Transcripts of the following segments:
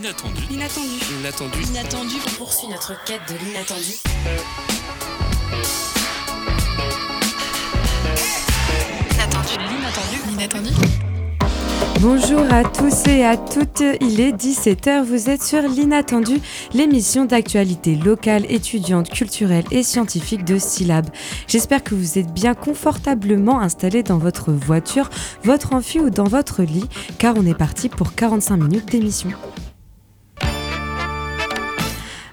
L'inattendu. L'inattendu. L'inattendu. L'inattendu. On poursuit notre quête de l'inattendu. L'inattendu. L'inattendu. Bonjour à tous et à toutes, il est 17h, vous êtes sur l'Inattendu, l'émission d'actualité locale, étudiante, culturelle et scientifique de Syllab. J'espère que vous êtes bien confortablement installés dans votre voiture, votre amphi ou dans votre lit, car on est parti pour 45 minutes d'émission.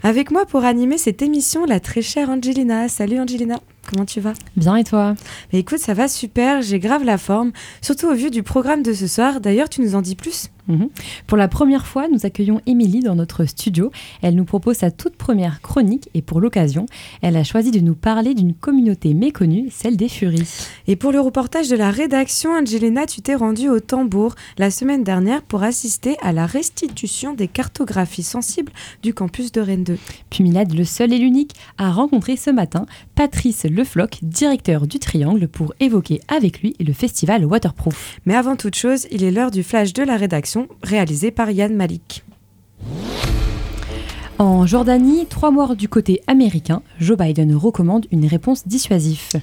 Avec moi pour animer cette émission, la très chère Angelina. Salut Angelina, comment tu vas? Bien et toi? Bah écoute, ça va super, j'ai grave la forme, surtout au vu du programme de ce soir. D'ailleurs, tu nous en dis plus? Mhm. Pour la première fois, nous accueillons Émilie dans notre studio. Elle nous propose sa toute première chronique et pour l'occasion, elle a choisi de nous parler d'une communauté méconnue, celle des Furies. Et pour le reportage de la rédaction, Angelina, tu t'es rendue au tambour la semaine dernière pour assister à la restitution des cartographies sensibles du campus de Rennes 2. Puis Milad, le seul et l'unique, a rencontré ce matin Patrice Lefloc, directeur du Triangle, pour évoquer avec lui le festival Waterproof. Mais avant toute chose, il est l'heure du flash de la rédaction réalisé par Yann Malik. En Jordanie, trois morts du côté américain, Joe Biden recommande une réponse dissuasive.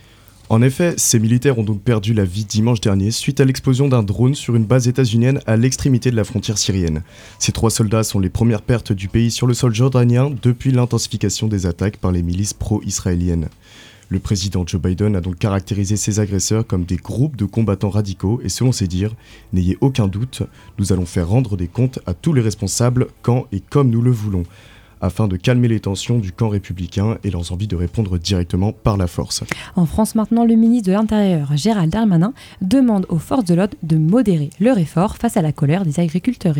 En effet, ces militaires ont donc perdu la vie dimanche dernier suite à l'explosion d'un drone sur une base états-unienne à l'extrémité de la frontière syrienne. Ces trois soldats sont les premières pertes du pays sur le sol jordanien depuis l'intensification des attaques par les milices pro-israéliennes. Le président Joe Biden a donc caractérisé ces agresseurs comme des groupes de combattants radicaux et selon ses dires, n'ayez aucun doute, nous allons faire rendre des comptes à tous les responsables quand et comme nous le voulons, afin de calmer les tensions du camp républicain et leurs envies de répondre directement par la force. En France maintenant, le ministre de l'Intérieur, Gérald Darmanin, demande aux forces de l'ordre de modérer leur effort face à la colère des agriculteurs.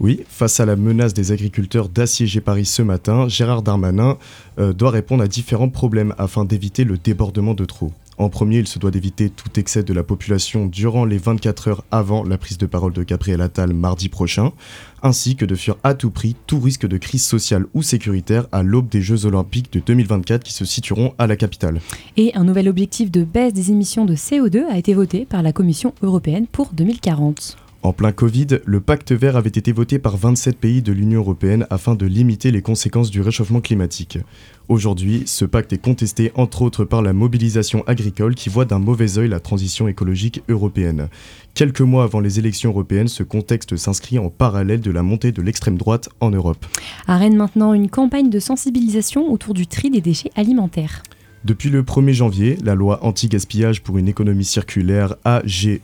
Oui, face à la menace des agriculteurs d'assiéger Paris ce matin, Gérard Darmanin euh, doit répondre à différents problèmes afin d'éviter le débordement de trop. En premier, il se doit d'éviter tout excès de la population durant les 24 heures avant la prise de parole de Gabriel Attal mardi prochain, ainsi que de fuir à tout prix tout risque de crise sociale ou sécuritaire à l'aube des Jeux Olympiques de 2024 qui se situeront à la capitale. Et un nouvel objectif de baisse des émissions de CO2 a été voté par la Commission européenne pour 2040. En plein Covid, le pacte vert avait été voté par 27 pays de l'Union européenne afin de limiter les conséquences du réchauffement climatique. Aujourd'hui, ce pacte est contesté entre autres par la mobilisation agricole qui voit d'un mauvais œil la transition écologique européenne. Quelques mois avant les élections européennes, ce contexte s'inscrit en parallèle de la montée de l'extrême droite en Europe. À maintenant, une campagne de sensibilisation autour du tri des déchets alimentaires. Depuis le 1er janvier, la loi anti-gaspillage pour une économie circulaire AGEC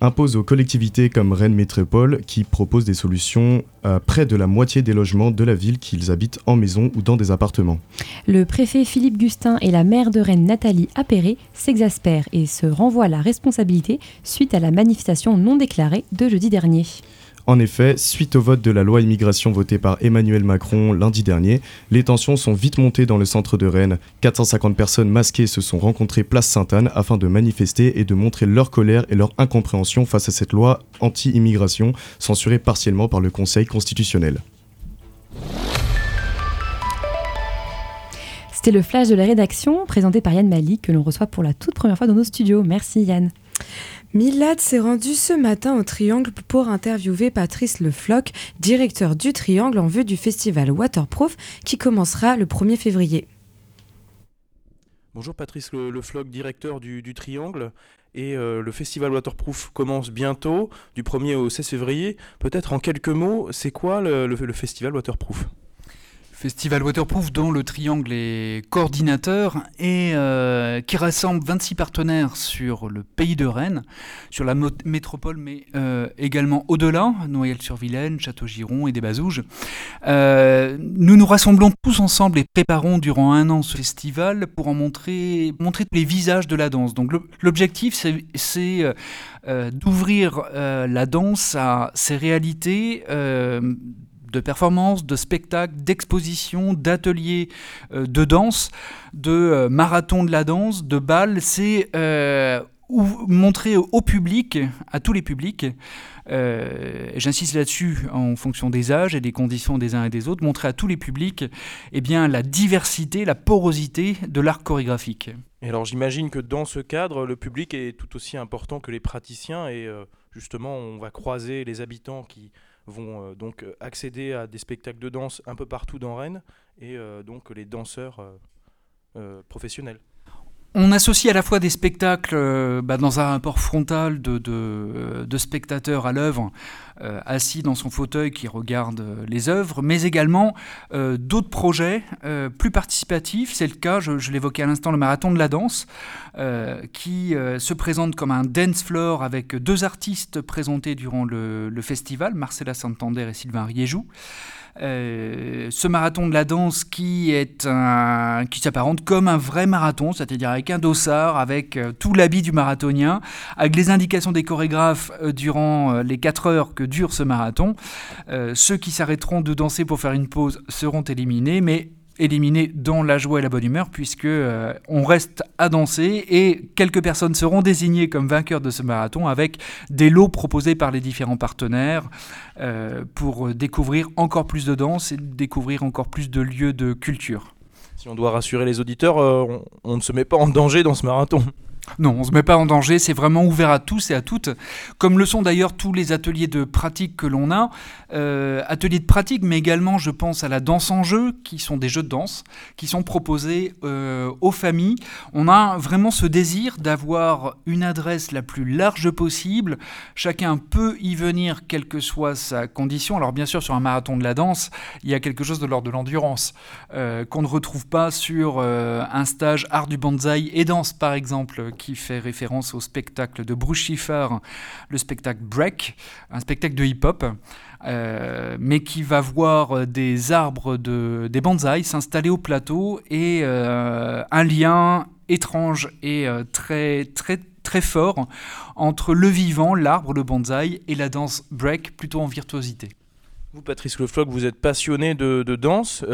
impose aux collectivités comme Rennes Métropole qui proposent des solutions à près de la moitié des logements de la ville qu'ils habitent en maison ou dans des appartements. Le préfet Philippe Gustin et la maire de Rennes Nathalie Appéré s'exaspèrent et se renvoient la responsabilité suite à la manifestation non déclarée de jeudi dernier. En effet, suite au vote de la loi immigration votée par Emmanuel Macron lundi dernier, les tensions sont vite montées dans le centre de Rennes. 450 personnes masquées se sont rencontrées place Sainte-Anne afin de manifester et de montrer leur colère et leur incompréhension face à cette loi anti-immigration censurée partiellement par le Conseil constitutionnel. C'était le flash de la rédaction présenté par Yann Mali que l'on reçoit pour la toute première fois dans nos studios. Merci Yann. Milad s'est rendu ce matin au Triangle pour interviewer Patrice Lefloc, directeur du Triangle en vue du festival Waterproof qui commencera le 1er février. Bonjour Patrice Le, Le Floch, directeur du, Triangle. Et euh, le festival Waterproof commence bientôt, du 1er au 16 février. Peut-être en quelques mots, c'est quoi le, le- le festival Waterproof? Festival Waterproof dont le Triangle est coordinateur et euh, qui rassemble 26 partenaires sur le pays de Rennes, sur la métropole, mais euh, également au-delà, Noyelles-sur-Vilaine, Château-Giron et des Bazouges. Euh, nous nous rassemblons tous ensemble et préparons durant un an ce festival pour en montrer, les visages de la danse. Donc l'objectif, c'est- d'ouvrir la danse à ses réalités. De performances, de spectacles, d'expositions, d'ateliers euh, de danse, de euh, marathons de la danse, de balles. C'est euh, montrer au public, à tous les publics, j'insiste là-dessus en fonction des âges et des conditions des uns et des autres, montrer à tous les publics eh bien, la diversité, la porosité de l'art chorégraphique. Et alors j'imagine que dans ce cadre, le public est tout aussi important que les praticiens et justement on va croiser les habitants qui vont donc accéder à des spectacles de danse un peu partout dans Rennes et donc les danseurs professionnels. On associe à la fois des spectacles euh, bah, dans un rapport frontal de, de, spectateurs à l'œuvre, euh, assis dans son fauteuil qui regarde euh, les œuvres, mais également d'autres projets plus participatifs. C'est le cas, je, l'évoquais à l'instant, le marathon de la danse, qui se présente comme un dance floor avec deux artistes présentés durant le, le festival, Marcella Santander et Sylvain Riéjou. Euh, ce marathon de la danse qui est un, qui s'apparente comme un vrai marathon, c'est-à-dire avec un dossard, avec euh, tout l'habit du marathonien, avec les indications des chorégraphes euh, durant les 4 heures que dure ce marathon. ceux qui s'arrêteront de danser pour faire une pause seront éliminés, mais éliminé dans la joie et la bonne humeur puisque euh, on reste à danser et quelques personnes seront désignées comme vainqueurs de ce marathon avec des lots proposés par les différents partenaires euh, pour découvrir encore plus de danse et découvrir encore plus de lieux de culture. Si on doit rassurer les auditeurs, euh, on ne se met pas en danger dans ce marathon. Non, on se met pas en danger, c'est vraiment ouvert à tous et à toutes, comme le sont d'ailleurs tous les ateliers de pratique que l'on a. Euh, ateliers de pratique, mais également je pense à la danse en jeu, qui sont des jeux de danse, qui sont proposés euh, aux familles. On a vraiment ce désir d'avoir une adresse la plus large possible. Chacun peut y venir, quelle que soit sa condition. Alors bien sûr, sur un marathon de la danse, il y a quelque chose de l'ordre de l'endurance, euh, qu'on ne retrouve pas sur un stage art du bonsaï et danse, par exemple qui fait référence au spectacle de Bruce Schiffer, le spectacle Break, un spectacle de hip-hop, euh, mais qui va voir des arbres, de, des bonsaïs s'installer au plateau et euh, un lien étrange et euh, très, très, très fort entre le vivant, l'arbre, le bonsaï, et la danse break, plutôt en virtuosité. Vous, Patrice Lefloc, vous êtes passionné de, danse.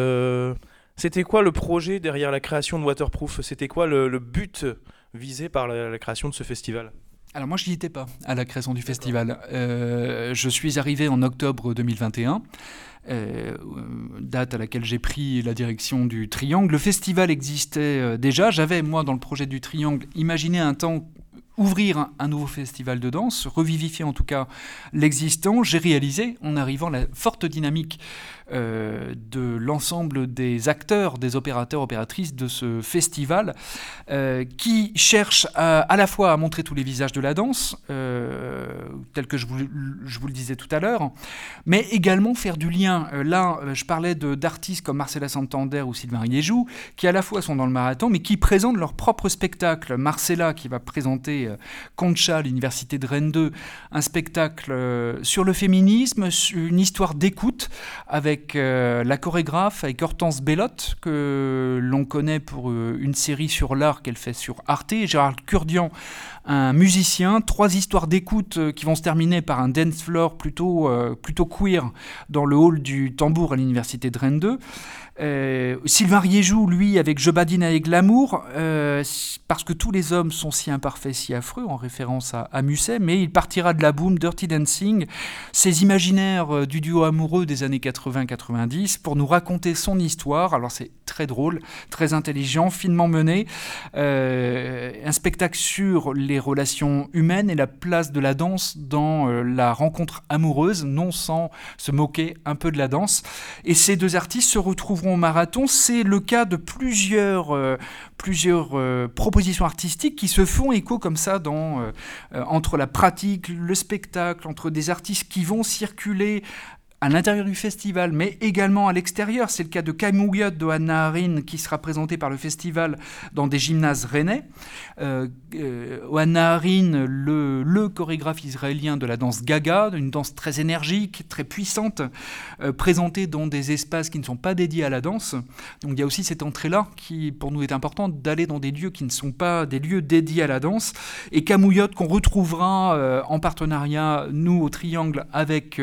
C'était quoi le projet derrière la création de Waterproof? C'était quoi le but visé par la, création de ce festival alors moi, je n'y étais pas à la création du festival. Euh, je suis arrivé en octobre 2021, euh, date à laquelle j'ai pris la direction du Triangle. Le festival existait euh, déjà. J'avais, moi, dans le projet du Triangle, imaginé un temps ouvrir un, nouveau festival de danse, revivifier en tout cas l'existant. J'ai réalisé, en arrivant, la forte dynamique euh, de l'ensemble des acteurs, des opérateurs, opératrices de ce festival, euh, qui cherchent à, la fois à montrer tous les visages de la danse, euh, tel que je vous, le disais tout à l'heure, mais également faire du lien. là, je parlais d'artistes comme Marcella Santander ou Sylvain Riéjou, qui à la fois sont dans le marathon, mais qui présentent leur propre spectacle. Marcella, qui va présenter Concha l'Université de Rennes 2, un spectacle sur le féminisme, une histoire d'écoute avec euh, la chorégraphe, avec Hortense Bellotte, que l'on connaît pour euh, une série sur l'art qu'elle fait sur Arte, Gérard Curdian, un musicien, trois histoires d'écoute euh, qui vont se terminer par un dance floor plutôt, plutôt queer dans le hall du tambour à l'université de Rennes 2. Euh, Sylvain Riéjou, lui, avec Je badine avec l'amour, euh, parce que tous les hommes sont si imparfaits, si affreux, en référence à, Musset, mais il partira de la boom Dirty Dancing, ces imaginaires euh, du duo amoureux des années 80-90, pour nous raconter son histoire. Alors c'est très drôle, très intelligent, finement mené. un spectacle sur les relations humaines et la place de la danse dans la rencontre amoureuse, non sans se moquer un peu de la danse. Et ces deux artistes se retrouveront marathon, c'est le cas de plusieurs, euh, plusieurs euh, propositions artistiques qui se font écho comme ça dans, euh, entre la pratique, le spectacle, entre des artistes qui vont circuler à l'intérieur du festival, mais également à l'extérieur. C'est le cas de Camouillotte de Anna Harin, qui sera présenté par le festival dans des gymnases rennais. Euh, euh Harin, le, chorégraphe israélien de la danse gaga, une danse très énergique, très puissante, euh, présentée dans des espaces qui ne sont pas dédiés à la danse. Donc il y a aussi cette entrée-là qui, pour nous, est importante, d'aller dans des lieux qui ne sont pas des lieux dédiés à la danse. Et Camouillotte, qu'on retrouvera euh, en partenariat, nous, au Triangle, avec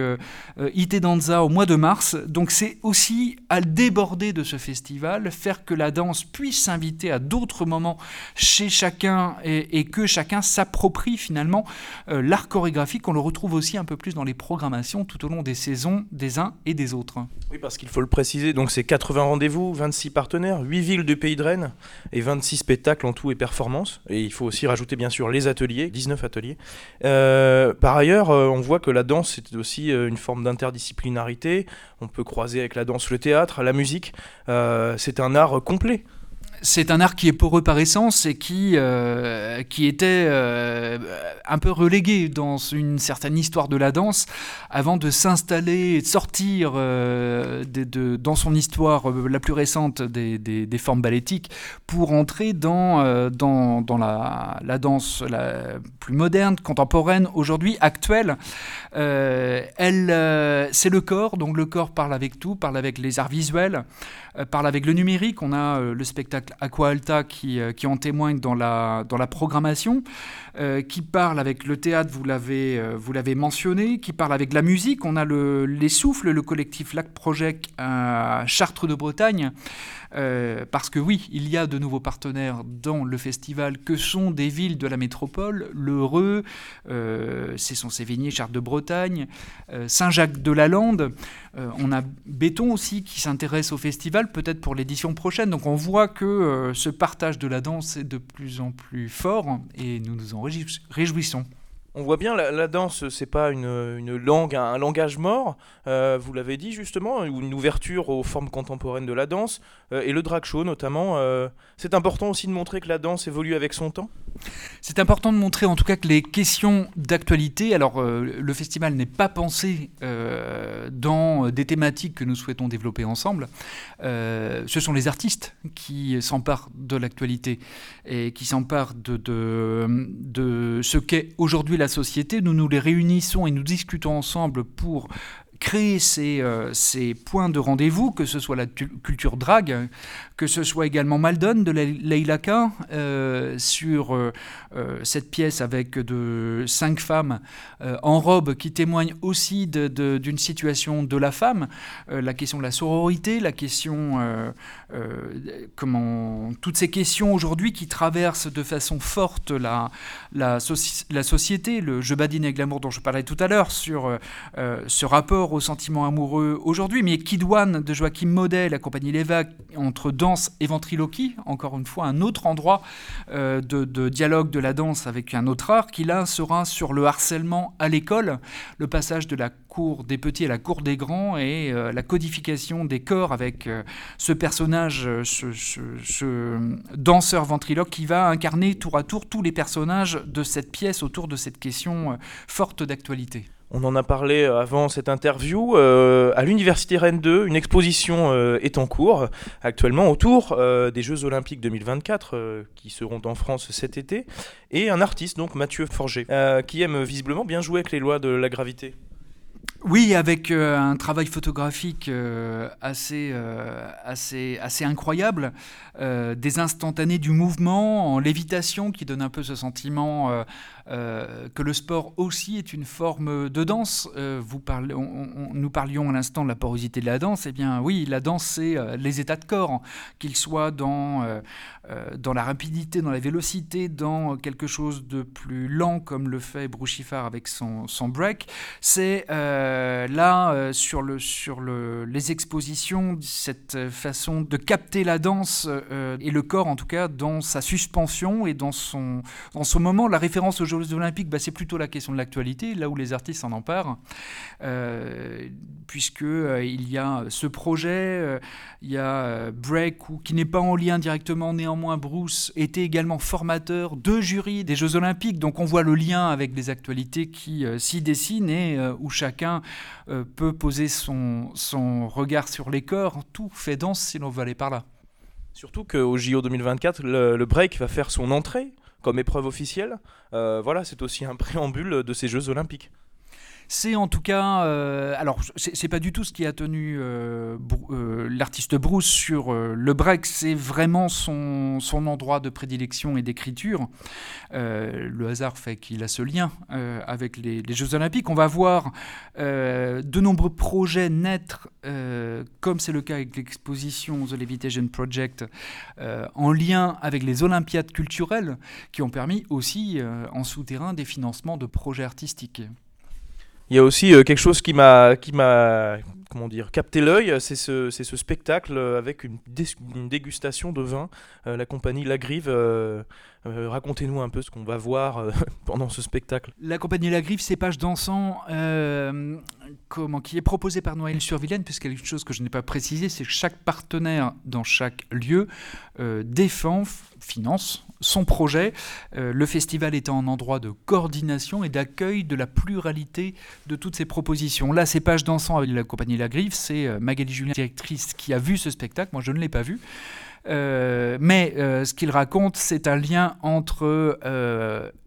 IT Au mois de mars. Donc c'est aussi à déborder de ce festival, faire que la danse puisse s'inviter à d'autres moments chez chacun et, que chacun s'approprie finalement euh, l'art chorégraphique. On le retrouve aussi un peu plus dans les programmations tout au long des saisons des uns et des autres. Oui, parce qu'il faut le préciser, donc c'est 80 rendez-vous, 26 partenaires, 8 villes du pays de Rennes et 26 spectacles en tout et performances. Et il faut aussi rajouter bien sûr les ateliers, 19 ateliers. Euh, par ailleurs, euh, on voit que la danse c'est aussi une forme d'interdisciplinarité. On peut croiser avec la danse le théâtre, la musique. c'est un art complet c'est un art qui est poreux par essence et qui, euh, qui était euh, un peu relégué dans une certaine histoire de la danse avant de s'installer et de sortir euh, de, dans son histoire la plus récente des, des, formes ballétiques pour entrer dans, dans, dans la, la, danse la plus moderne, contemporaine, aujourd'hui, actuelle. elle, c'est le corps, donc le corps parle avec tout, parle avec les arts visuels, parle avec le numérique. On a le spectacle Aqua Alta qui, euh, en témoigne dans la, programmation, euh, qui parle avec le théâtre, vous l'avez, euh, mentionné, qui parle avec la musique. On a le, les souffles, le collectif Lac Project à Chartres de Bretagne, euh, parce que oui, il y a de nouveaux partenaires dans le festival que sont des villes de la métropole, l'Heureux, euh, c'est son Sévigné, Chartres de Bretagne, euh, Saint-Jacques-de-la-Lande. on a Béton aussi qui s'intéresse au festival, peut-être pour l'édition prochaine. Donc on voit que ce partage de la danse est de plus en plus fort et nous nous en réjouissons. On voit bien, la, la danse, c'est pas une, langue, un, langage mort, euh, vous l'avez dit justement, une ouverture aux formes contemporaines de la danse, euh, et le drag show notamment. Euh, c'est important aussi de montrer que la danse évolue avec son temps? C'est important de montrer en tout cas que les questions d'actualité, alors le festival n'est pas pensé dans des thématiques que nous souhaitons développer ensemble, ce sont les artistes qui s'emparent de l'actualité et qui s'emparent de, ce qu'est aujourd'hui la société, nous nous les réunissons et nous discutons ensemble pour créer ces, euh, ces points de rendez-vous, que ce soit la culture drague, que ce soit également Maldon de Leila euh, sur euh, cette pièce avec de cinq femmes en robe qui témoignent aussi d'une situation de la femme, la question de la sororité, la question, comment, toutes ces questions aujourd'hui qui traversent de façon forte la, la, la société, le jeu badine et glamour dont je parlais tout à l'heure, sur ce rapport aux sentiments amoureux aujourd'hui, mais Kid One de Joachim Model, la compagnie Leva, entre danse et ventriloquie, encore une fois un autre endroit euh, de, dialogue de la danse avec un autre art, qui là sera sur le harcèlement à l'école, le passage de la cour des petits à la cour des grands et euh, la codification des corps avec euh, ce personnage, ce, ce, danseur ventriloque qui va incarner tour à tour tous les personnages de cette pièce autour de cette question forte d'actualité. On en a parlé euh, avant cette interview. Euh, à l'Université Rennes 2, une exposition euh, est en cours actuellement autour des Jeux Olympiques 2024 qui seront en France cet été. Et un artiste, donc Mathieu Forger, qui aime visiblement bien jouer avec les lois de la gravité. Oui, avec un travail photographique assez, assez, assez incroyable, des instantanés du mouvement en lévitation qui donne un peu ce sentiment euh, que le sport aussi est une forme de danse. Euh, nous parlions à l'instant de la porosité de la danse. Eh bien, oui, la danse, c'est euh, les états de corps, qu'ils soient dans, dans la rapidité, dans la vélocité, dans quelque chose de plus lent, comme le fait Brouchifard avec son, break. C'est là, sur, le, sur le, les expositions, cette façon de capter la danse et le corps, en tout cas, dans sa suspension et dans son, dans son moment. La référence aujourd'hui Jeux Olympiques, bah, c'est plutôt la question de l'actualité, là où les artistes s'en emparent, euh, puisque euh, y a ce projet, euh, il y a Break, ou, qui n'est pas en lien directement, néanmoins Bruce était également formateur de jury des Jeux Olympiques, donc on voit le lien avec les actualités qui s'y dessinent et où chacun peut poser son, son regard sur les corps, tout fait danse si l'on veut aller par là. Surtout qu'au JO 2024, le break va faire son entrée comme épreuve officielle. Euh, voilà, c'est aussi un préambule de ces Jeux olympiques. C'est en tout cas, euh, alors c'est pas du tout ce qui a tenu euh, euh, l'artiste Bruce sur le break, c'est vraiment son, son, endroit de prédilection et d'écriture. le hasard fait qu'il a ce lien avec les, Jeux Olympiques. On va voir de nombreux projets naître, comme c'est le cas avec l'exposition The Levitation Project, en lien avec les Olympiades culturelles, qui ont permis aussi en souterrain des financements de projets artistiques. Il y a aussi euh, quelque chose qui m'a qui m'a comment dire capté l'œil, c'est ce, ce spectacle avec une, dégustation de vin. Euh, la compagnie La Grive, euh, racontez-nous un peu ce qu'on va voir pendant ce spectacle. La compagnie La Grive, Cépage dansant, comment qui est proposé par Noël sur Vilaine, puisque quelque chose que je n'ai pas précisé, c'est que chaque partenaire dans chaque lieu défend, finance son projet, euh, le festival étant un endroit de coordination et d'accueil de la pluralité de toutes ces propositions. Là, c'est Page dansant avec la compagnie La Griffe, c'est euh, Magali Julien, directrice, qui a vu ce spectacle, moi je ne l'ai pas vu. Euh, mais ce qu'il raconte, c'est un lien entre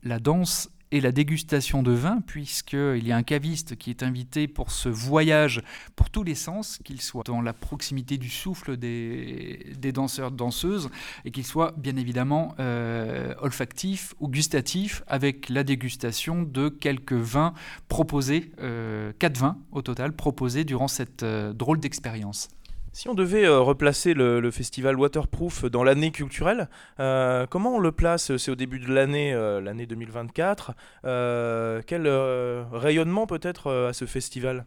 la danse et la dégustation de vin, puisqu'il y a un caviste qui est invité pour ce voyage pour tous les sens, qu'il soit dans la proximité du souffle des, des danseurs, danseuses, et qu'il soit bien évidemment euh, olfactif ou gustatif, avec la dégustation de quelques vins proposés, euh, quatre vins au total, proposés durant cette euh, drôle d'expérience. Si on devait euh, replacer le, festival Waterproof dans l'année culturelle, euh, comment on le place? C'est au début de l'année, euh, l'année 2024. quel rayonnement peut-être à ce festival?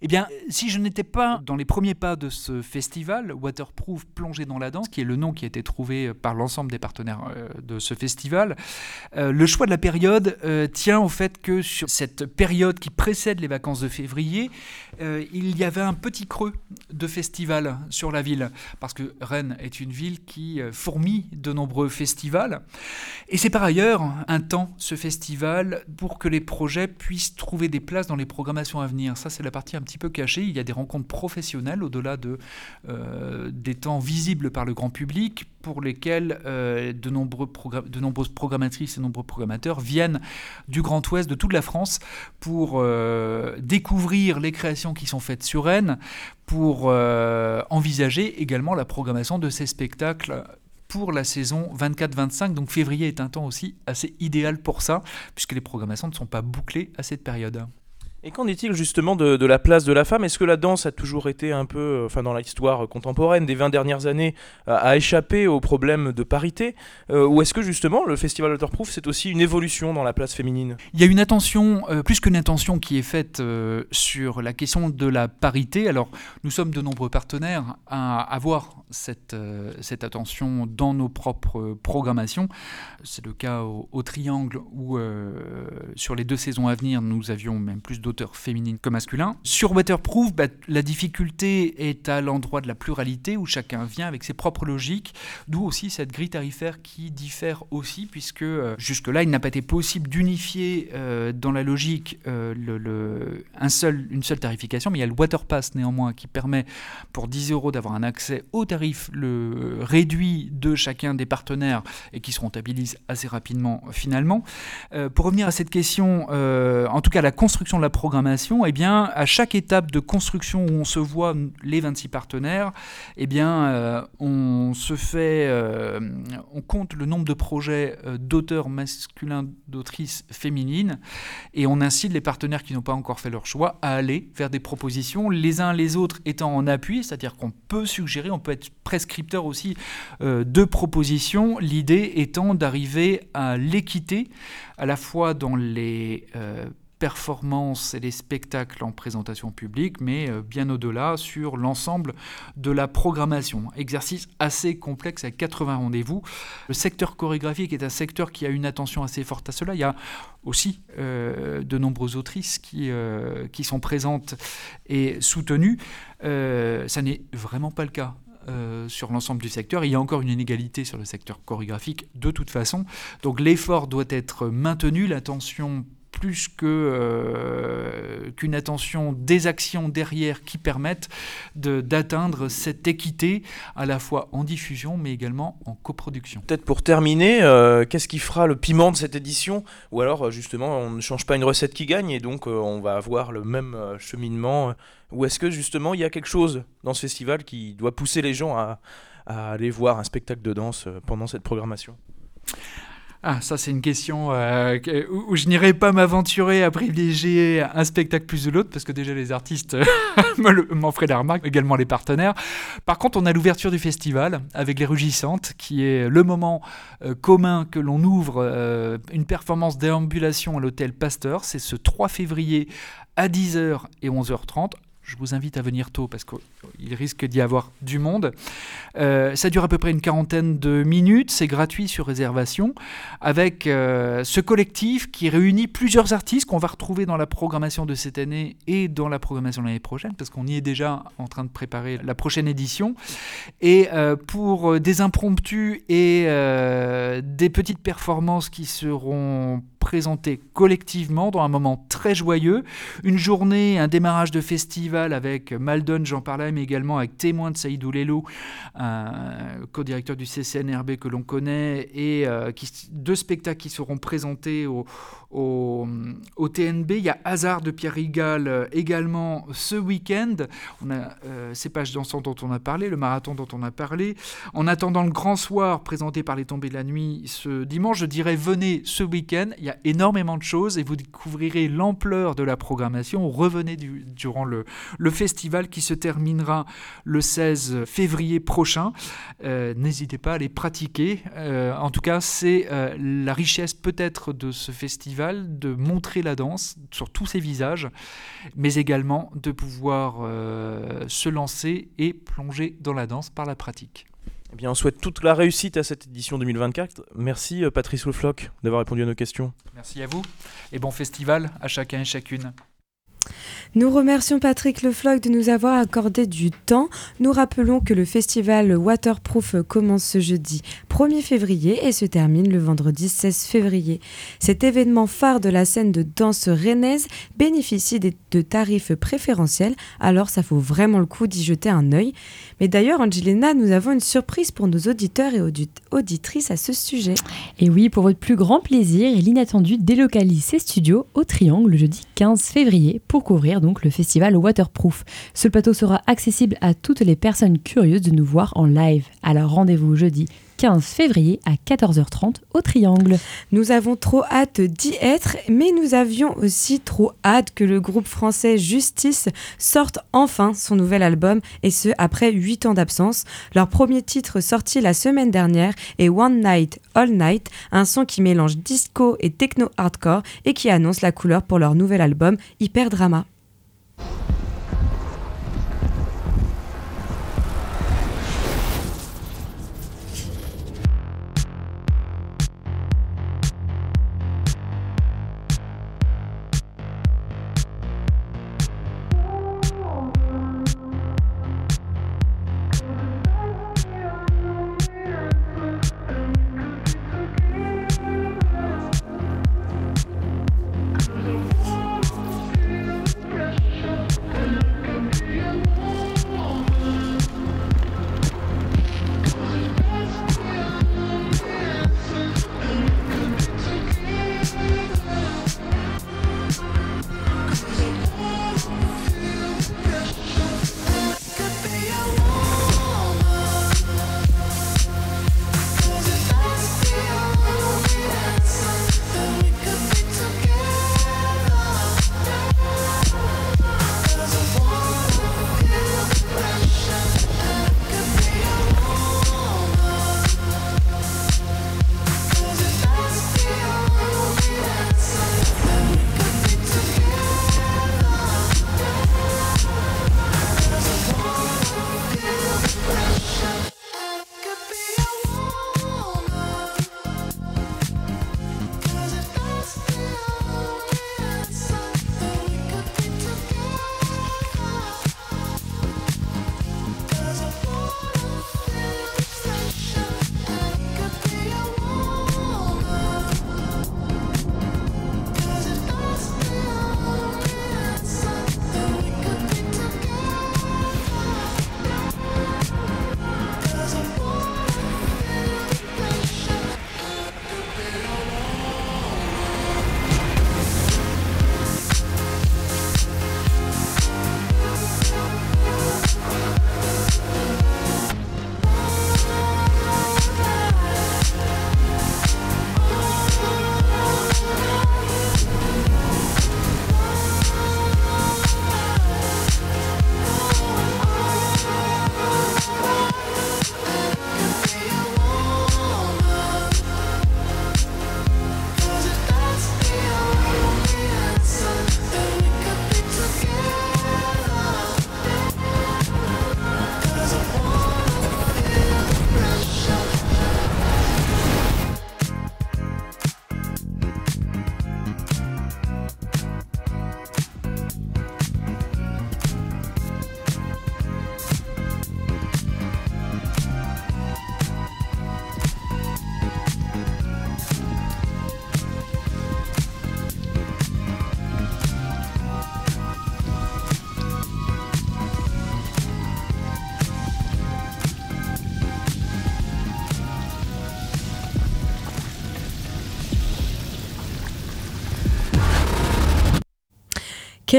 Eh bien, si je n'étais pas dans les premiers pas de ce festival, Waterproof Plongé dans la danse, qui est le nom qui a été trouvé par l'ensemble des partenaires euh, de ce festival, euh, le choix de la période euh, tient au fait que sur cette période qui précède les vacances de février, il y avait un petit creux de festival sur la ville, parce que Rennes est une ville qui fourmille de nombreux festivals. Et c'est par ailleurs un temps, ce festival, pour que les projets puissent trouver des places dans les programmations à venir. Ça, c'est la partie un petit peu caché. Il y a des rencontres professionnelles au-delà de, euh, des temps visibles par le grand public pour lesquels euh, de, nombreux de nombreuses programmatrices et nombreux programmateurs viennent du Grand Ouest, de toute la France, pour euh, découvrir les créations qui sont faites sur Rennes, pour envisager également la programmation de ces spectacles pour la saison 24-25. Donc février est un temps aussi assez idéal pour ça, puisque les programmations ne sont pas bouclées à cette période. Et qu'en est-il justement de, la place de la femme? Est-ce que la danse a toujours été un peu, euh, enfin dans l'histoire contemporaine des 20 dernières années, a échappé aux problèmes de parité? Euh, Ou est-ce que justement le Festival Waterproof c'est aussi une évolution dans la place féminine? Il y a une attention, euh, plus qu'une attention qui est faite sur la question de la parité. Alors nous sommes de nombreux partenaires à avoir cette, attention dans nos propres programmations. C'est le cas au, Triangle où sur les deux saisons à venir nous avions même plus de d'auteurs féminines que masculins. Sur Waterproof, bah, la difficulté est à l'endroit de la pluralité où chacun vient avec ses propres logiques, d'où aussi cette grille tarifaire qui diffère aussi, puisque euh, jusque-là, il n'a pas été possible d'unifier euh, dans la logique euh, le, un seul, une seule tarification, mais il y a le Waterpass néanmoins qui permet pour 10 euros d'avoir un accès au tarif le réduit de chacun des partenaires et qui se rentabilise assez rapidement finalement. pour revenir à cette question, en tout cas la construction de la programmation, eh bien, à chaque étape de construction où on se voit les 26 partenaires, eh bien, euh, on se fait, euh, compte le nombre de projets euh, d'auteurs masculins, d'autrices féminines, et on incite les partenaires qui n'ont pas encore fait leur choix à aller vers des propositions, les uns les autres étant en appui, c'est-à-dire qu'on peut suggérer, on peut être prescripteur aussi de propositions, l'idée étant d'arriver à l'équité, à la fois dans les performances et les spectacles en présentation publique, mais euh, bien au-delà sur l'ensemble de la programmation. Exercice assez complexe avec 80 rendez-vous. Le secteur chorégraphique est un secteur qui a une attention assez forte à cela. Il y a aussi euh, de nombreuses autrices qui, euh, qui sont présentes et soutenues. ça n'est vraiment pas le cas sur l'ensemble du secteur. Il y a encore une inégalité sur le secteur chorégraphique de toute façon. Donc l'effort doit être maintenu, l'attention plus que, euh, avec une attention des actions derrière qui permettent d'atteindre cette équité à la fois en diffusion mais également en coproduction. Peut-être pour terminer, euh, qu'est-ce qui fera le piment de cette édition? Ou alors euh, justement on ne change pas une recette qui gagne et donc on va avoir le même cheminement Ou est-ce que justement il y a quelque chose dans ce festival qui doit pousser les gens à aller voir un spectacle de danse pendant cette programmation? Ah, ça c'est une question euh, où, je n'irai pas m'aventurer à privilégier un spectacle plus de l'autre, parce que déjà les artistes m'en feraient la remarque, également les partenaires. Par contre, on a l'ouverture du festival avec les Rugissantes, qui est le moment euh, commun que l'on ouvre euh, une performance déambulation à l'hôtel Pasteur. C'est ce 3 février à 10h et 11h30 je vous invite à venir tôt parce qu'il risque d'y avoir du monde. Euh, ça dure à peu près une quarantaine de minutes, c'est gratuit sur réservation, avec euh, ce collectif qui réunit plusieurs artistes qu'on va retrouver dans la programmation de cette année et dans la programmation de l'année prochaine, parce qu'on y est déjà en train de préparer la prochaine édition. Et euh, pour des impromptus et des petites performances qui seront présentées collectivement dans un moment très joyeux, une journée, un démarrage de festival, avec Maldon, j'en parlais, mais également avec Témoin de Saïdou Lelo, un co-directeur du CCNRB que l'on connaît, et euh, deux spectacles qui seront présentés au, TNB. Il y a Hasard de Pierre Rigal euh, également ce week-end. On a euh, ces pages dansantes dont on a parlé, le marathon dont on a parlé. En attendant le grand soir présenté par les Tombées de la Nuit ce dimanche, je dirais venez ce week-end. Il y a énormément de choses et vous découvrirez l'ampleur de la programmation. Revenez durant le, festival qui se terminera le 16 février prochain. Euh, n'hésitez pas à les pratiquer. Euh, en tout cas, c'est euh, la richesse peut-être de ce festival de montrer la danse sur tous ses visages, mais également de pouvoir se lancer et plonger dans la danse par la pratique. Eh bien, on souhaite toute la réussite à cette édition 2024. Merci Patrice Lefloc d'avoir répondu à nos questions. Merci à vous et bon festival à chacun et chacune. Nous remercions Patrick Lefloc de nous avoir accordé du temps. Nous rappelons que le festival Waterproof commence ce jeudi 1er février et se termine le vendredi 16 février. Cet événement phare de la scène de danse rennaise bénéficie de tarifs préférentiels, alors ça vaut vraiment le coup d'y jeter un œil. Mais d'ailleurs, Angelina, nous avons une surprise pour nos auditeurs et auditrices à ce sujet. Et oui, pour votre plus grand plaisir, l'inattendu délocalise ses studios au Triangle le jeudi 15 février pour couvrir donc le festival Waterproof. Ce plateau sera accessible à toutes les personnes curieuses de nous voir en live. Alors rendez-vous jeudi 15 février à 14h30 au Triangle. Nous avons trop hâte d'y être, mais nous avions aussi trop hâte que le groupe français Justice sorte enfin son nouvel album, et ce après 8 ans d'absence. Leur premier titre sorti la semaine dernière est One Night, All Night, un son qui mélange disco et techno-hardcore et qui annonce la couleur pour leur nouvel album Hyper Drama.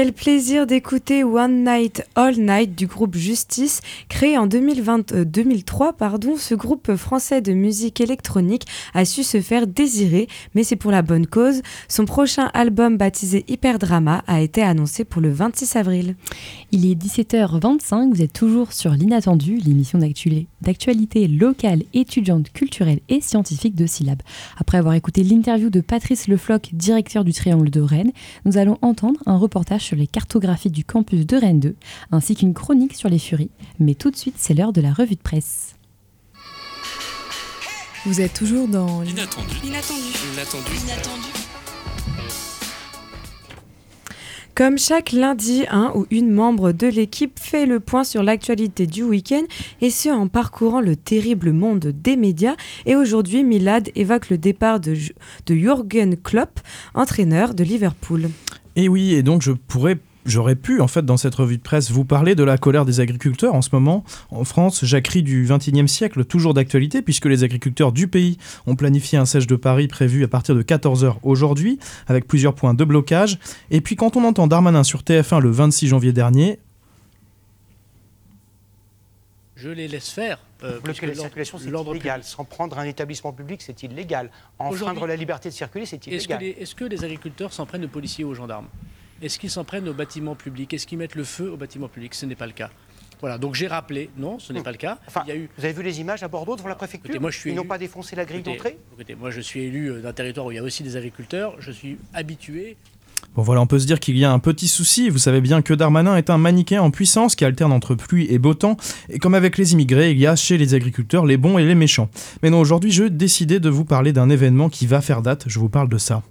Quel plaisir d'écouter One Night All Night du groupe Justice, créé en 2020, 2003. Euh, pardon, ce groupe français de musique électronique a su se faire désirer, mais c'est pour la bonne cause. Son prochain album baptisé Hyperdrama a été annoncé pour le 26 avril. Il est 17h25, vous êtes toujours sur l'inattendu, l'émission d'actualité locale, étudiante, culturelle et scientifique de Syllab. Après avoir écouté l'interview de Patrice Lefloc, directeur du Triangle de Rennes, nous allons entendre un reportage sur les cartographies du campus de Rennes 2, ainsi qu'une chronique sur les furies. Mais tout de suite, c'est l'heure de la revue de presse. Vous êtes toujours dans l'inattendu. L'inattendu. L'inattendu. Comme chaque lundi, un ou une membre de l'équipe fait le point sur l'actualité du week-end et ce en parcourant le terrible monde des médias. Et aujourd'hui, Milad évoque le départ de, de Jürgen Klopp, entraîneur de Liverpool. Et oui, et donc je pourrais J'aurais pu, en fait, dans cette revue de presse, vous parler de la colère des agriculteurs en ce moment. En France, jacquerie du XXIe siècle, toujours d'actualité, puisque les agriculteurs du pays ont planifié un sèche de Paris prévu à partir de 14h aujourd'hui, avec plusieurs points de blocage. Et puis, quand on entend Darmanin sur TF1 le 26 janvier dernier. Je les laisse faire. Euh, Bloquer la circulation, c'est illégal. S'en prendre un établissement public, c'est illégal. Enfreindre la liberté de circuler, c'est illégal. Est-ce que, que, les agriculteurs s'en prennent aux policiers ou aux gendarmes? Est-ce qu'ils s'en prennent aux bâtiments publics Est-ce qu'ils mettent le feu aux bâtiments publics Ce n'est pas le cas. Voilà, donc j'ai rappelé, non, ce n'est pas le cas. Enfin, Il y a eu... Vous avez vu les images à Bordeaux devant la préfecture? Moi, je suis Ils n'ont pas défoncé la grille d'entrée? Écoutez, moi je suis élu euh, d'un territoire où il y a aussi des agriculteurs, je suis habitué Bon voilà, on peut se dire qu'il y a un petit souci. Vous savez bien que Darmanin est un manichéen en puissance qui alterne entre pluie et beau temps. Et comme avec les immigrés, il y a chez les agriculteurs les bons et les méchants. Mais non, aujourd'hui, je décidais de vous parler d'un événement qui va faire date. Je vous parle de ça.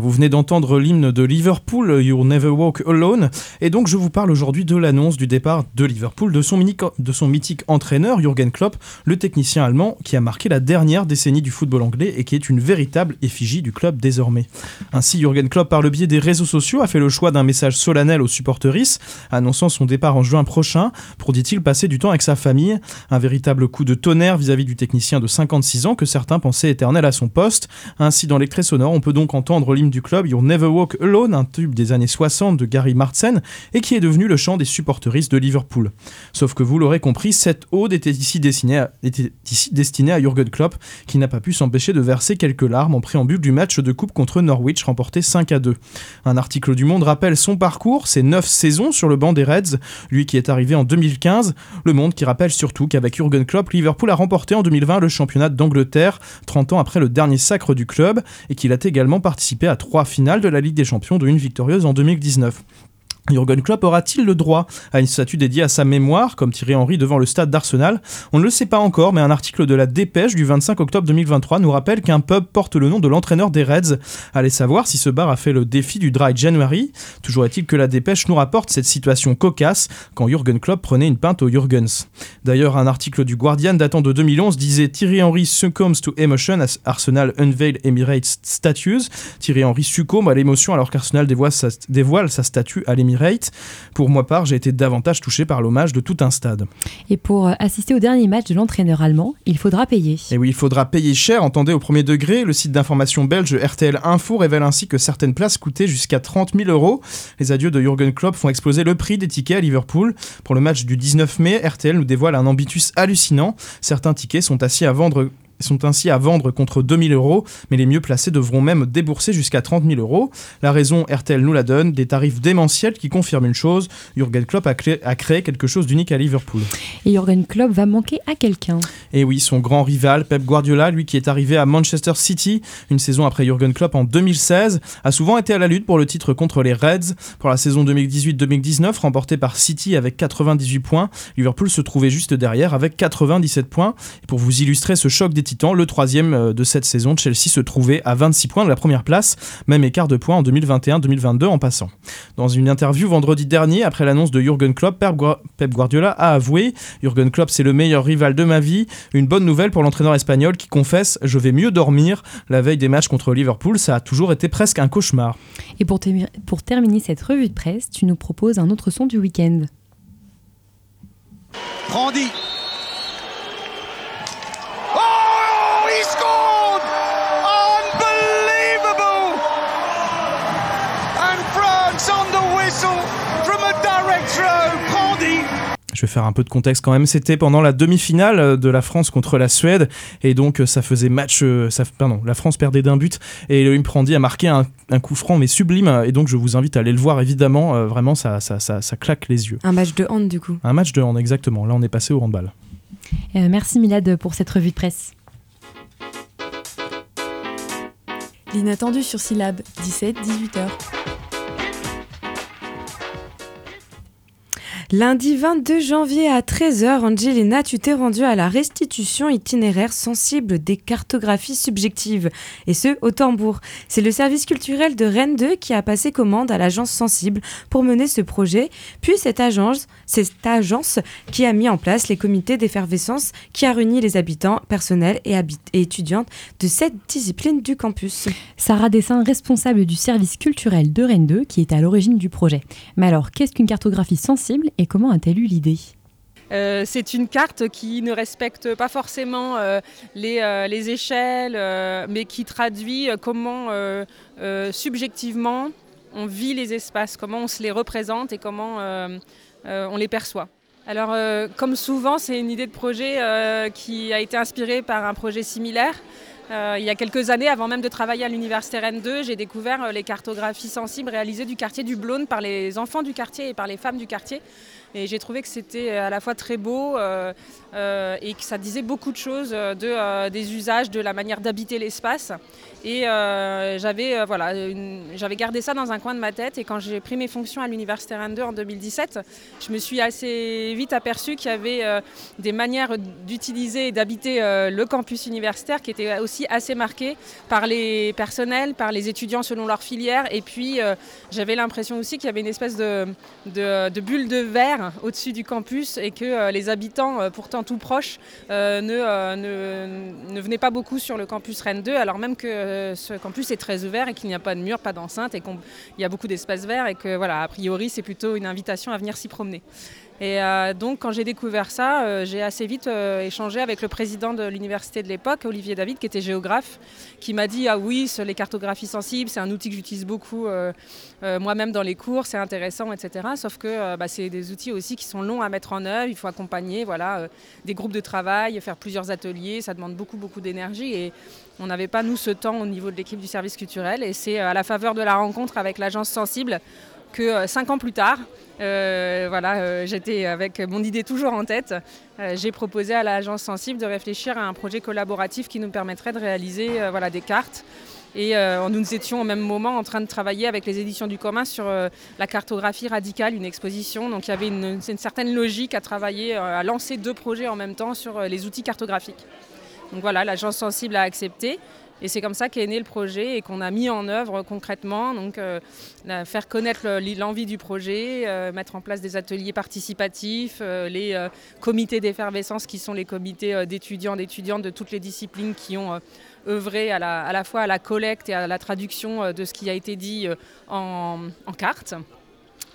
Vous venez d'entendre l'hymne de Liverpool, You Never Walk Alone, et donc je vous parle aujourd'hui de l'annonce du départ de Liverpool de son, mythique entraîneur Jürgen Klopp, le technicien allemand qui a marqué la dernière décennie du football anglais et qui est une véritable effigie du club désormais. Ainsi, Jürgen Klopp, par le biais des réseaux sociaux, a fait le choix d'un message solennel aux supporteristes, annonçant son départ en juin prochain pour, dit-il, passer du temps avec sa famille, un véritable coup de tonnerre vis-à-vis -vis du technicien de 56 ans que certains pensaient éternel à son poste. Ainsi, dans l'extrait sonore, on peut donc entendre du club, You'll Never Walk Alone, un tube des années 60 de Gary Martsen, et qui est devenu le chant des supporteristes de Liverpool. Sauf que vous l'aurez compris, cette ode était ici, destinée à, était ici destinée à Jürgen Klopp, qui n'a pas pu s'empêcher de verser quelques larmes en préambule du match de coupe contre Norwich remporté 5 à 2. Un article du Monde rappelle son parcours, ses 9 saisons sur le banc des Reds, lui qui est arrivé en 2015. Le Monde qui rappelle surtout qu'avec Jürgen Klopp, Liverpool a remporté en 2020 le championnat d'Angleterre, 30 ans après le dernier sacre du club, et qu'il a également participé à trois finales de la Ligue des Champions, de une victorieuse en 2019. Jurgen Klopp aura-t-il le droit à une statue dédiée à sa mémoire, comme Thierry Henry devant le stade d'Arsenal? On ne le sait pas encore, mais un article de la Dépêche du 25 octobre 2023 nous rappelle qu'un pub porte le nom de l'entraîneur des Reds. Allez savoir si ce bar a fait le défi du Dry January. Toujours est-il que la Dépêche nous rapporte cette situation cocasse quand Jurgen Klopp prenait une pinte au Jurgens. D'ailleurs, un article du Guardian datant de 2011 disait Thierry Henry succumbs to emotion as Arsenal unveil Emirates statues. Thierry Henry succombe à l'émotion alors qu'Arsenal dévoile sa, dévoile sa statue à l'Emirates pour moi part, j'ai été davantage touché par l'hommage de tout un stade. Et pour euh, assister au dernier match de l'entraîneur allemand, il faudra payer. Et oui, il faudra payer cher, entendez au premier degré. Le site d'information belge RTL Info révèle ainsi que certaines places coûtaient jusqu'à 30 000 euros. Les adieux de Jürgen Klopp font exploser le prix des tickets à Liverpool. Pour le match du 19 mai, RTL nous dévoile un ambitus hallucinant. Certains tickets sont assis à vendre sont ainsi à vendre contre 2000 euros, mais les mieux placés devront même débourser jusqu'à 30 000 euros. La raison, RTL nous la donne, des tarifs démentiels qui confirment une chose, Jürgen Klopp a, créé quelque chose d'unique à Liverpool. Et Jürgen Klopp va manquer à quelqu'un. Et oui, son grand rival, Pep Guardiola, lui qui est arrivé à Manchester City une saison après Jürgen Klopp en 2016, a souvent été à la lutte pour le titre contre les Reds. Pour la saison 2018-2019, remportée par City avec 98 points, Liverpool se trouvait juste derrière avec 97 points. Et pour vous illustrer ce choc des titans, le troisième euh, de cette saison, Chelsea se trouvait à 26 points de la première place, même écart de points en 2021-2022 en passant. Dans une interview vendredi dernier, après l'annonce de Jürgen Klopp, Pep Guardiola a avoué Jürgen Klopp, c'est le meilleur rival de ma vie. Une bonne nouvelle pour l'entraîneur espagnol qui confesse Je vais mieux dormir. La veille des matchs contre Liverpool, ça a toujours été presque un cauchemar. Et pour, pour terminer cette revue de presse, tu nous proposes un autre son du week-end. Randy Je vais faire un peu de contexte quand même. C'était pendant la demi-finale de la France contre la Suède. Et donc, ça faisait match. Euh, ça, pardon, la France perdait d'un but. Et Elohim Prandi a marqué un, coup franc, mais sublime. Et donc, je vous invite à aller le voir, évidemment. Euh, vraiment, ça, ça, ça, ça, claque les yeux. Un match de hand, du coup. Un match de hand, exactement. Là, on est passé au handball. Euh, merci, Milad, pour cette revue de presse. L'inattendu sur Syllab, 17-18h. Lundi 22 janvier à 13h, Angelina, tu t'es rendue à la restitution itinéraire sensible des cartographies subjectives, et ce, au tambour. C'est le service culturel de Rennes 2 qui a passé commande à l'agence sensible pour mener ce projet, puis cette agence, cette agence qui a mis en place les comités d'effervescence qui a réuni les habitants, personnels et, et étudiantes de cette discipline du campus. Sarah Dessin, responsable du service culturel de Rennes 2, qui est à l'origine du projet. Mais alors, qu'est-ce qu'une cartographie sensible et comment a-t-elle eu l'idée? Euh, c'est une carte qui ne respecte pas forcément euh, euh, les, échelles, mais qui traduit comment subjectivement on vit les espaces, comment on se les représente et comment on les perçoit. Alors, comme souvent, c'est une idée de projet qui a été inspirée par un projet similaire. il y a quelques années, avant même de travailler à l'université Rennes 2, j'ai découvert les cartographies sensibles réalisées du quartier du Blône par les enfants du quartier et par les femmes du quartier. Et j'ai trouvé que c'était à la fois très beau euh, euh, et que ça disait beaucoup de choses de, euh, des usages, de la manière d'habiter l'espace. Et j'avais voilà, j'avais gardé ça dans un coin de ma tête. Et quand j'ai pris mes fonctions à l'Université Rennes 2 en 2017, je me suis assez vite aperçu qu'il y avait des manières d'utiliser et d'habiter le campus universitaire qui étaient aussi assez marquées par les personnels, par les étudiants selon leur filière. Et puis j'avais l'impression aussi qu'il y avait une espèce de, bulle de verre au-dessus du campus et que euh, les habitants, euh, pourtant tout proches, euh, ne, ne, venaient pas beaucoup sur le campus Rennes 2, alors même que ce campus est très ouvert et qu'il n'y a pas de mur, pas d'enceinte et qu'il y a beaucoup d'espaces verts et que, voilà, a priori, c'est plutôt une invitation à venir s'y promener. Et euh, donc, quand j'ai découvert ça, euh, j'ai assez vite euh, échangé avec le président de l'université de l'époque, Olivier David, qui était géographe, qui m'a dit Ah oui, les cartographies sensibles, c'est un outil que j'utilise beaucoup moi-même dans les cours, c'est intéressant, etc. Sauf que bah, c'est des outils aussi qui sont longs à mettre en œuvre. Il faut accompagner voilà, des groupes de travail, faire plusieurs ateliers. Ça demande beaucoup, beaucoup d'énergie. Et on n'avait pas, nous, ce temps au niveau de l'équipe du service culturel. Et c'est à la faveur de la rencontre avec l'agence sensible que cinq ans plus tard, euh, voilà, euh, j'étais avec mon idée toujours en tête. Euh, j'ai proposé à l'agence Sensible de réfléchir à un projet collaboratif qui nous permettrait de réaliser voilà, des cartes. Et nous étions au même moment en train de travailler avec les éditions du commun sur la cartographie radicale, une exposition. Donc il y avait une certaine logique à travailler, à lancer deux projets en même temps sur les outils cartographiques. Donc voilà, l'agence sensible a accepté. Et c'est comme ça qu'est né le projet et qu'on a mis en œuvre concrètement, donc euh, faire connaître l'envie du projet, euh, mettre en place des ateliers participatifs, euh, les comités d'effervescence qui sont les comités d'étudiants, d'étudiantes de toutes les disciplines qui ont œuvré à la, fois à la collecte et à la traduction de ce qui a été dit en, en carte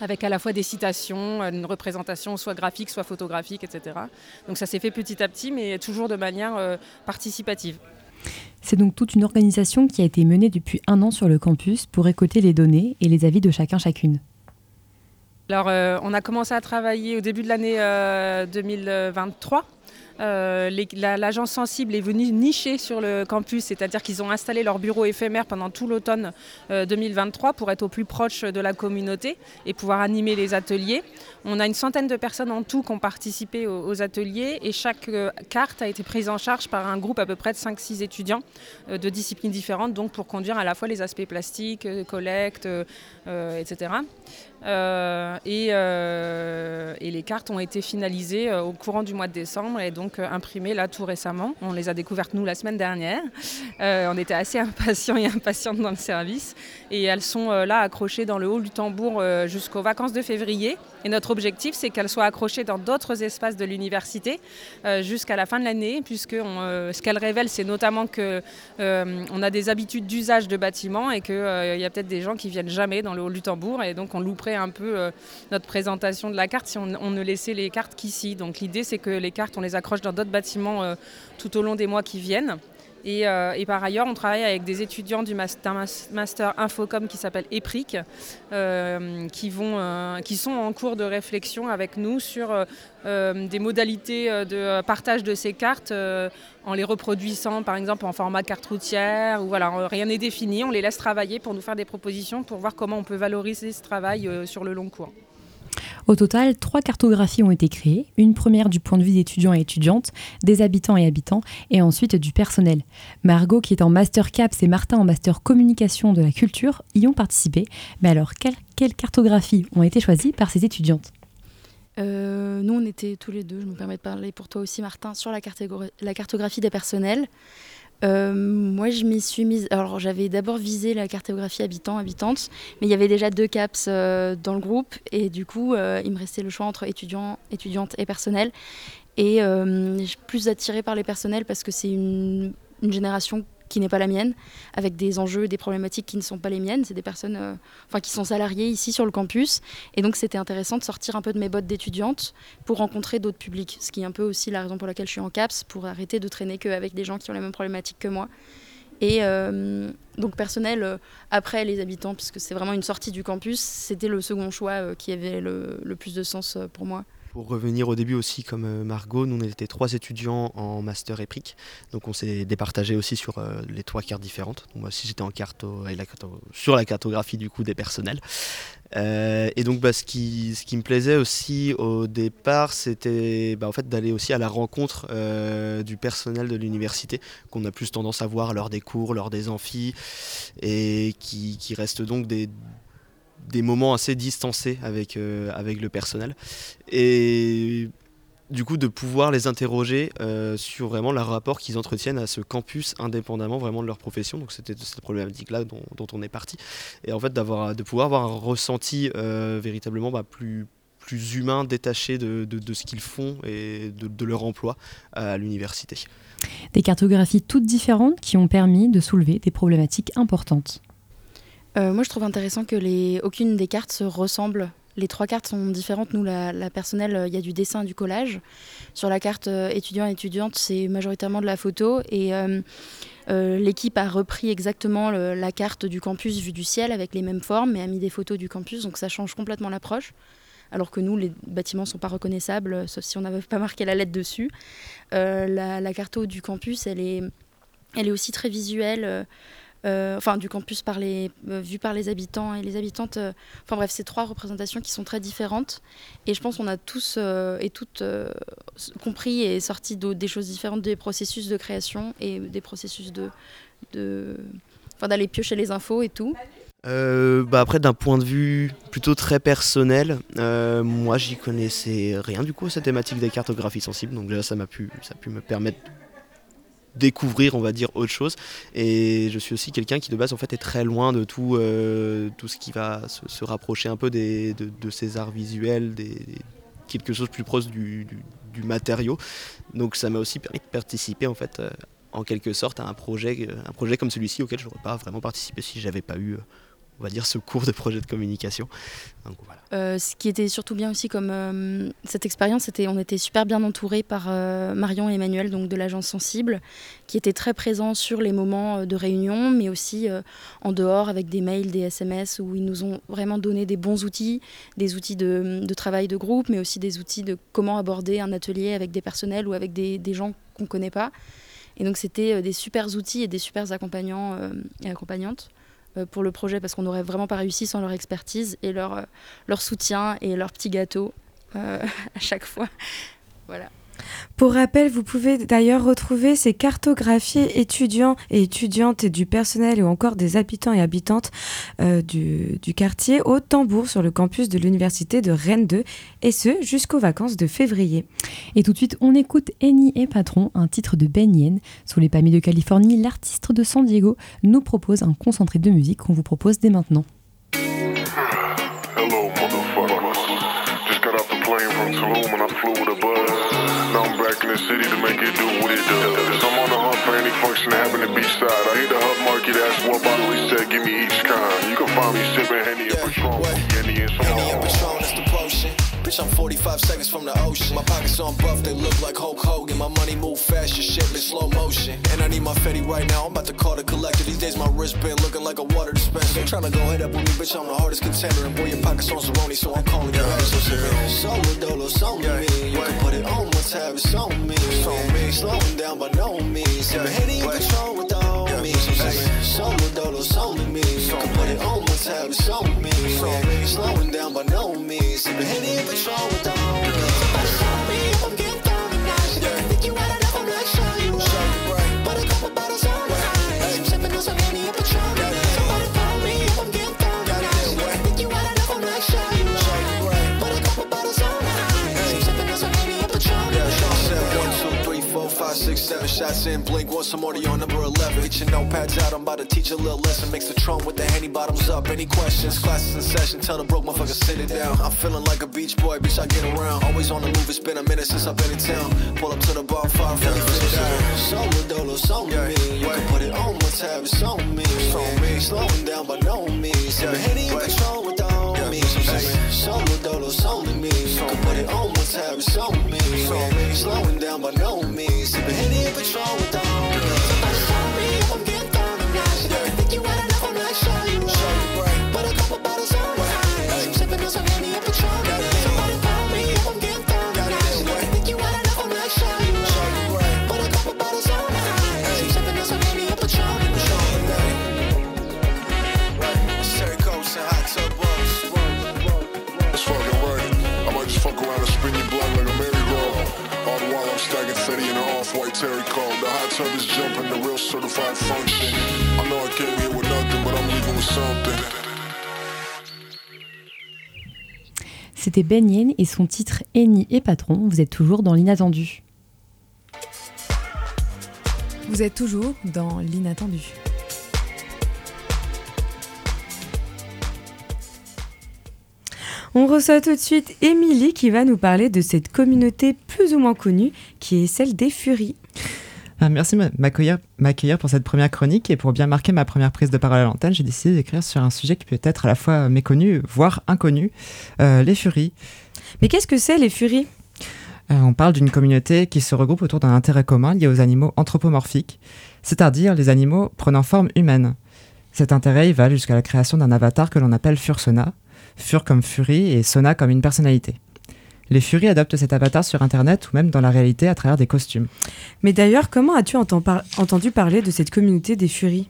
avec à la fois des citations, une représentation soit graphique, soit photographique, etc. Donc ça s'est fait petit à petit, mais toujours de manière participative. C'est donc toute une organisation qui a été menée depuis un an sur le campus pour récolter les données et les avis de chacun chacune. Alors, euh, on a commencé à travailler au début de l'année 2023. Euh, L'agence sensible est venue nicher sur le campus, c'est-à-dire qu'ils ont installé leur bureau éphémère pendant tout l'automne 2023 pour être au plus proche de la communauté et pouvoir animer les ateliers. On a une centaine de personnes en tout qui ont participé aux, ateliers et chaque carte a été prise en charge par un groupe à peu près de 5-6 étudiants de disciplines différentes, donc pour conduire à la fois les aspects plastiques, collecte, etc. Euh, euh, et, les cartes ont été finalisées euh, au courant du mois de décembre et donc imprimées là tout récemment. On les a découvertes nous la semaine dernière. on était assez impatients et impatientes dans le service et elles sont là accrochées dans le hall du tambour jusqu'aux vacances de février. Et notre objectif, c'est qu'elles soient accrochées dans d'autres espaces de l'université jusqu'à la fin de l'année, puisque ce qu'elles révèlent, c'est notamment qu'on a des habitudes d'usage de bâtiments et qu'il y a peut-être des gens qui viennent jamais dans le hall du tambour et donc on louperait un peu euh, notre présentation de la carte si on, ne laissait les cartes qu'ici. Donc l'idée c'est que les cartes on les accroche dans d'autres bâtiments euh, tout au long des mois qui viennent. Euh, et, par ailleurs, on travaille avec des étudiants du master, Infocom qui s'appelle EPRIC, qui, vont, qui sont en cours de réflexion avec nous sur des modalités de partage de ces cartes en les reproduisant par exemple en format carte routière. Ou voilà, rien n'est défini, on les laisse travailler pour nous faire des propositions pour voir comment on peut valoriser ce travail euh, sur le long cours. Au total, trois cartographies ont été créées, une première du point de vue d'étudiants et étudiantes, des habitants et habitants, et ensuite du personnel. Margot, qui est en master CAPS, et Martin en master communication de la culture, y ont participé. Mais alors, quelles cartographies ont été choisies par ces étudiantes? Euh, nous, on était tous les deux, je me permets de parler pour toi aussi, Martin, sur la, la cartographie des personnels. Euh, moi, je m'y suis mise. Alors, j'avais d'abord visé la cartographie habitants-habitantes, mais il y avait déjà deux CAPS euh, dans le groupe, et du coup, il me restait le choix entre étudiants, étudiantes et personnels. Et je suis plus attirée par les personnels parce que c'est une génération qui n'est pas la mienne, avec des enjeux, des problématiques qui ne sont pas les miennes. C'est des personnes euh, enfin, qui sont salariées ici sur le campus. Et donc c'était intéressant de sortir un peu de mes bottes d'étudiante pour rencontrer d'autres publics. Ce qui est un peu aussi la raison pour laquelle je suis en CAPS, pour arrêter de traîner qu'avec des gens qui ont les mêmes problématiques que moi. Et euh, donc personnel, euh, après les habitants, puisque c'est vraiment une sortie du campus, c'était le second choix qui avait le, le, plus de sens pour moi. Pour revenir au début aussi, comme euh, Margot, nous on était trois étudiants en master EPRIC, donc on s'est départagé aussi sur euh, les trois cartes différentes. moi aussi j'étais en carto, sur la cartographie du coup des personnels. Euh, et donc bah, ce, qui, me plaisait aussi au départ, c'était bah, en fait, d'aller aussi à la rencontre du personnel de l'université, qu'on a plus tendance à voir lors des cours, lors des amphis, et qui, qui restent donc des, des moments assez distancés avec, euh, avec le personnel. Et du coup de pouvoir les interroger euh, sur vraiment le rapport qu'ils entretiennent à ce campus indépendamment vraiment de leur profession. Donc c'était cette problématique-là dont, on est parti. Et en fait de pouvoir avoir un ressenti euh, véritablement bah, plus, plus humain, détaché de, de, ce qu'ils font et de, de leur emploi à l'université. Des cartographies toutes différentes qui ont permis de soulever des problématiques importantes. Euh, moi, je trouve intéressant que les... aucune des cartes se ressemble. Les trois cartes sont différentes. Nous, la, personnelle, euh, il y a du dessin, du collage. Sur la carte euh, étudiant-étudiante, c'est majoritairement de la photo. Et l'équipe a repris exactement la carte du campus vue du ciel avec les mêmes formes, mais a mis des photos du campus. Donc ça change complètement l'approche. Alors que nous, les bâtiments ne sont pas reconnaissables, sauf si on n'avait pas marqué la lettre dessus. la, la, carte du campus, elle est, elle est aussi très visuelle. Euh, enfin du campus euh, vu par les habitants et les habitantes. Euh, enfin bref, c'est trois représentations qui sont très différentes. Et je pense qu'on a tous et toutes compris et sorti des choses différentes des processus de création et des processus de, de d'aller piocher les infos et tout. bah après, d'un point de vue plutôt très personnel, moi j'y connaissais rien du coup à cette thématique des cartographies sensibles, donc déjà ça m'a pu, pu me permettre découvrir on va dire autre chose. Et je suis aussi quelqu'un qui de base en fait est très loin de tout, euh, tout ce qui va se, rapprocher un peu des, de, ces arts visuels des, quelque chose plus proche du, du, matériau. Donc ça m'a aussi permis de participer en fait euh, en quelque sorte à un projet, un projet comme celui-ci auquel je n'aurais pas vraiment participé si j'avais pas eu on va dire, ce cours de projet de communication. Euh, ce qui était surtout bien aussi comme euh, cette expérience, c'était on était super bien entouré par euh, Marion et Emmanuel, donc de l'agence Sensible, qui étaient très présents sur les moments de réunion, mais aussi en dehors avec des mails, des SMS, où ils nous ont vraiment donné des bons outils, des outils de, de travail de groupe, mais aussi des outils de comment aborder un atelier avec des personnels ou avec des, des gens qu'on ne connaît pas. Et donc c'était des super outils et des super accompagnants et accompagnantes. Euh, pour le projet parce qu'on n'aurait vraiment pas réussi sans leur expertise et leur, euh, leur soutien et leur petit gâteau euh, à chaque fois. Voilà. Pour rappel, vous pouvez d'ailleurs retrouver ces cartographies étudiants et étudiantes et du personnel ou encore des habitants et habitantes euh, du, quartier au tambour sur le campus de l'université de Rennes 2 et ce jusqu'aux vacances de février. Et tout de suite, on écoute Eni et Patron, un titre de Ben Yen. Sous les palmiers de Californie, l'artiste de San Diego nous propose un concentré de musique qu'on vous propose dès maintenant. City to make it do what it does. I'm on the hunt for any function happening beachside. I hit the hub market, ask what bottle he said, give me each kind. You can find me sipping Henny and Patron, Henny and some more. Bitch, I'm 45 seconds from the ocean. My pockets on buff, they look like Hulk Hogan. My money move fast, your shit in slow motion. And I need my Fetty right now, I'm about to call the collector. These days my wrist been looking like a water dispenser. They tryna go head up with me, bitch, I'm the hardest contender. And boy, your pockets on Zeroni, so I'm calling your ass. Solo dolo, so me. You can put it on what's have it's on me. Slowing down by no means. Sipping Henny and Patron with all me. Solo dolo, so me. You can put it on what's have it's on me. Slowing down by no means. Sipping Henny and Patron with shots in. Blink, more to your number 11. Get your notepads out, I'm about to teach a little lesson. Mix the Tron with the Henny bottoms up. Any questions? Classes in session, tell the broke motherfucker sit it down. I'm feeling like a beach boy, bitch, I get around. Always on the move, it's been a minute since I've been in town. Pull up to the bonfire, fully fitted out. Solo dolo, so me. You can put it on one tab, it's on me. Slowing down by no means. Sipping Henny and Patron with all me. Solo dolo, so You put it on one it's on me. Slowing down by no means. Sipping Henny and Patron with all me. Off-white Terry coat. The hot tub is jumping, the real certified function. I know I came here with nothing, but I'm leaving with something. C'était Ben Yen et son titre Eni et Patron. Vous êtes toujours dans l'inattendu. Vous êtes toujours dans l'inattendu. On reçoit tout de suite Émilie qui va nous parler de cette communauté plus ou moins connue qui est celle des Furies. Ah, merci m'accueillir pour cette première chronique et pour bien marquer ma première prise de parole à l'antenne, j'ai décidé d'écrire sur un sujet qui peut être à la fois méconnu, voire inconnu, euh, les Furies. Mais qu'est-ce que c'est les Furies? Euh, on parle d'une communauté qui se regroupe autour d'un intérêt commun lié aux animaux anthropomorphiques, c'est-à-dire les animaux prenant forme humaine. Cet intérêt il va jusqu'à la création d'un avatar que l'on appelle Fursona, Fur comme furie et Sona comme une personnalité. Les Furies adoptent cet avatar sur Internet ou même dans la réalité à travers des costumes. Mais d'ailleurs, comment as-tu par- entendu parler de cette communauté des Furies?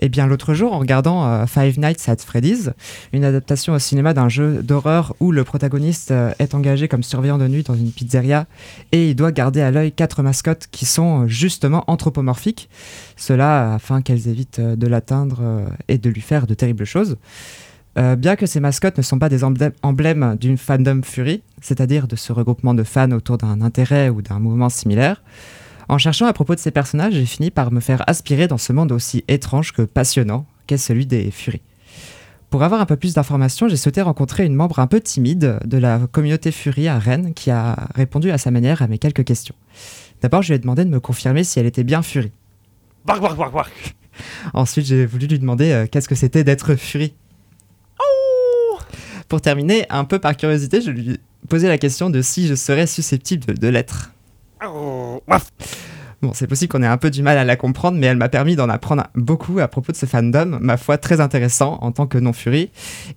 Eh bien, l'autre jour, en regardant euh, Five Nights at Freddy's, une adaptation au cinéma d'un jeu d'horreur où le protagoniste euh, est engagé comme surveillant de nuit dans une pizzeria et il doit garder à l'œil quatre mascottes qui sont euh, justement anthropomorphiques, cela afin qu'elles évitent de l'atteindre et de lui faire de terribles choses. Euh, bien que ces mascottes ne sont pas des emblè- emblèmes d'une fandom fury, c'est-à-dire de ce regroupement de fans autour d'un intérêt ou d'un mouvement similaire, en cherchant à propos de ces personnages, j'ai fini par me faire aspirer dans ce monde aussi étrange que passionnant qu'est celui des Furies. Pour avoir un peu plus d'informations, j'ai souhaité rencontrer une membre un peu timide de la communauté Fury à Rennes qui a répondu à sa manière à mes quelques questions. D'abord, je lui ai demandé de me confirmer si elle était bien Fury. Bark, bark, bark, bark. Ensuite, j'ai voulu lui demander euh, qu'est-ce que c'était d'être Fury. Pour terminer, un peu par curiosité, je lui ai posé la question de si je serais susceptible de, de l'être. Bon, c'est possible qu'on ait un peu du mal à la comprendre, mais elle m'a permis d'en apprendre beaucoup à propos de ce fandom, ma foi très intéressant en tant que non-furie,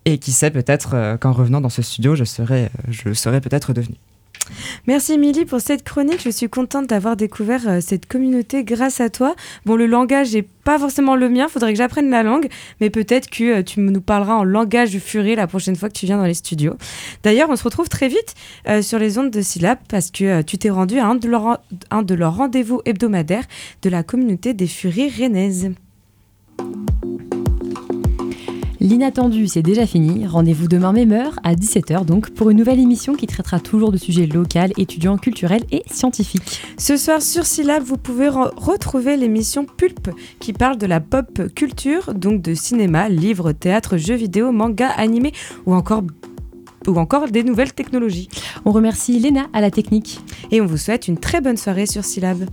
et qui sait peut-être euh, qu'en revenant dans ce studio, je serais, euh, je le serais peut-être devenu. Merci Émilie pour cette chronique. Je suis contente d'avoir découvert euh, cette communauté grâce à toi. Bon, le langage n'est pas forcément le mien, faudrait que j'apprenne la langue, mais peut-être que euh, tu nous parleras en langage du furie la prochaine fois que tu viens dans les studios. D'ailleurs, on se retrouve très vite euh, sur les ondes de Syllab parce que tu t'es rendu à un de leurs un de leurs rendez-vous hebdomadaires de la communauté des furies rennaises. L'inattendu, c'est déjà fini. Rendez-vous demain même heure, à 17h donc, pour une nouvelle émission qui traitera toujours de sujets locaux, étudiants, culturels et scientifiques. Ce soir sur Syllab, vous pouvez re- retrouver l'émission Pulp qui parle de la pop culture, donc de cinéma, livres, théâtre, jeux vidéo, manga, animé ou encore ou encore des nouvelles technologies. On remercie Léna à la technique. Et on vous souhaite une très bonne soirée sur Syllab.